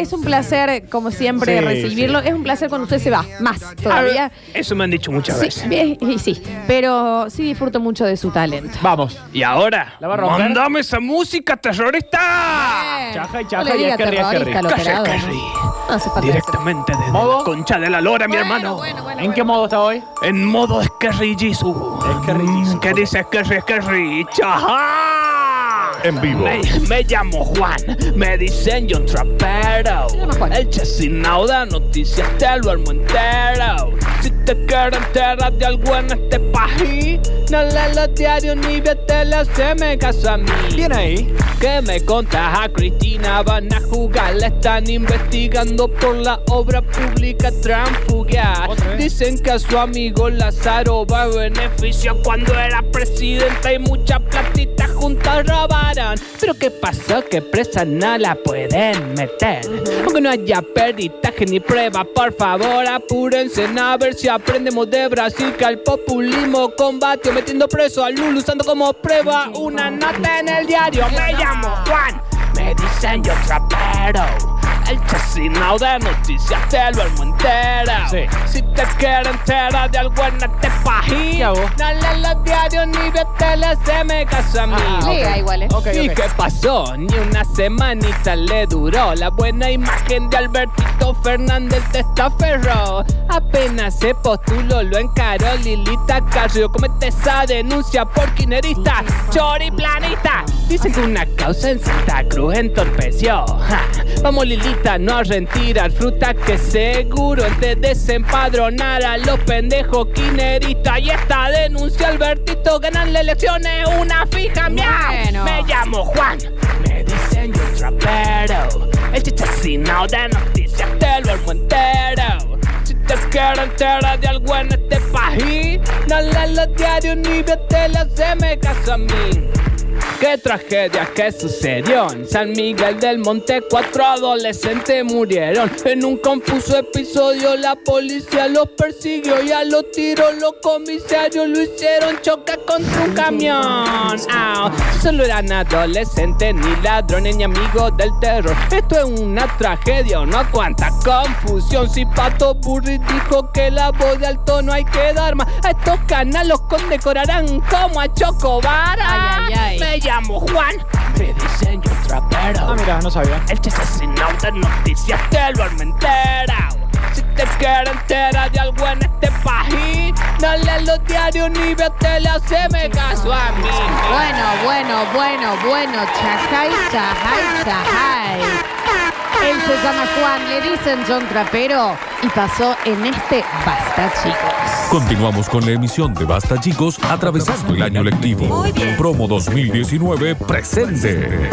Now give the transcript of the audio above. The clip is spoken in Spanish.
es un placer, como siempre, Sí, recibirlo. Es un placer cuando usted se va, más todavía. Eso me han dicho muchas Sí, veces. bien, y sí, pero sí disfruto mucho de su talento. Vamos. Y ahora, ¿La va a romper? ¡mándame esa música terrorista! Chaja y No chaja le y diga esquerri, esquerri. terrorista al Calla, operador. Kerry. No hace falta Directamente desde ¿Modo? la concha de la lora, mi hermano. bueno, bueno, ¿En qué modo está hoy? En modo Scary Jesus. Scary Jesus. ¿Qué dice Scary Scary? ¡Chaja! En vivo. Me, me llamo Juan, me dicen John Trapero. El chesinao da noticias te lo armo entero. Si te quiero enterar de algo en este país, no lees los diarios ni vete la se me casa a mí. Bien ahí. Que me contas a Cristina, van a jugar, la están investigando por la obra pública transfugiar. ¿Otra vez? Dicen que a su amigo Lázaro va a beneficio cuando era presidente y mucha platita juntas Pero ¿qué pasó? Que presa no la pueden meter. Aunque no haya peritaje ni prueba, por favor apúrense a ver si aprendemos de Brasil que al populismo combate metiendo preso a Lulu usando como prueba una nota en el diario. Me llamo Juan, me dicen yo trapero. El chacinao de noticias te lo entero. Sí. Si te quiero enterar de algo en este país, lees los diarios ni ves tele, se me casa a mí. Ah, Lea igual, ¿eh? Ok, ¿Y qué pasó? Ni una semanita le duró la buena imagen de Albertito Fernández de Estaferro. Apenas se postuló, lo encaró Lilita Carrillo. Comete esa denuncia por quinerista, choriplanista. Dicen que una causa en Santa Cruz entorpeció. Ja. Vamos, Lilita, no a retirar fruta que seguro te desempadronar a los pendejos quineristas. Y esta denuncia, Albertito, ganan las elecciones una fija, miau. Bueno. Me llamo Juan, me dicen yo trapero. El chichacinao de noticias te lo armo entero. Si te quiero enterar de algo en este país, no lees los diarios ni ves tele, se me a mí. Qué tragedia que sucedió en San Miguel del Monte. Cuatro adolescentes murieron en un confuso episodio. La policía los persiguió y a los tiros los comisarios lo hicieron chocar contra un camión. Si solo eran adolescentes, ni ladrones ni amigos del terror. Esto es una tragedia, no cuánta confusión. Si Pato Burri dijo que la voz de alto no hay que dar más. A estos canales los condecorarán como a Chocobar. Ay, ay, ay. Me llamo Juan, me dicen yo trapero. Ah, mira, no sabía. El chacinao de noticias te lo armo entero. Si te quiero enterar de algo en este país, no lees los diarios ni ves tele, haceme caso a mí. Bueno, bueno, bueno, bueno. Chajay, chajay, chajay. Él se llama Juan, le dicen John Trapero y pasó en este Basta, chicos. Continuamos con la emisión de Basta Chicos atravesando el año lectivo. Promo 2019 presente.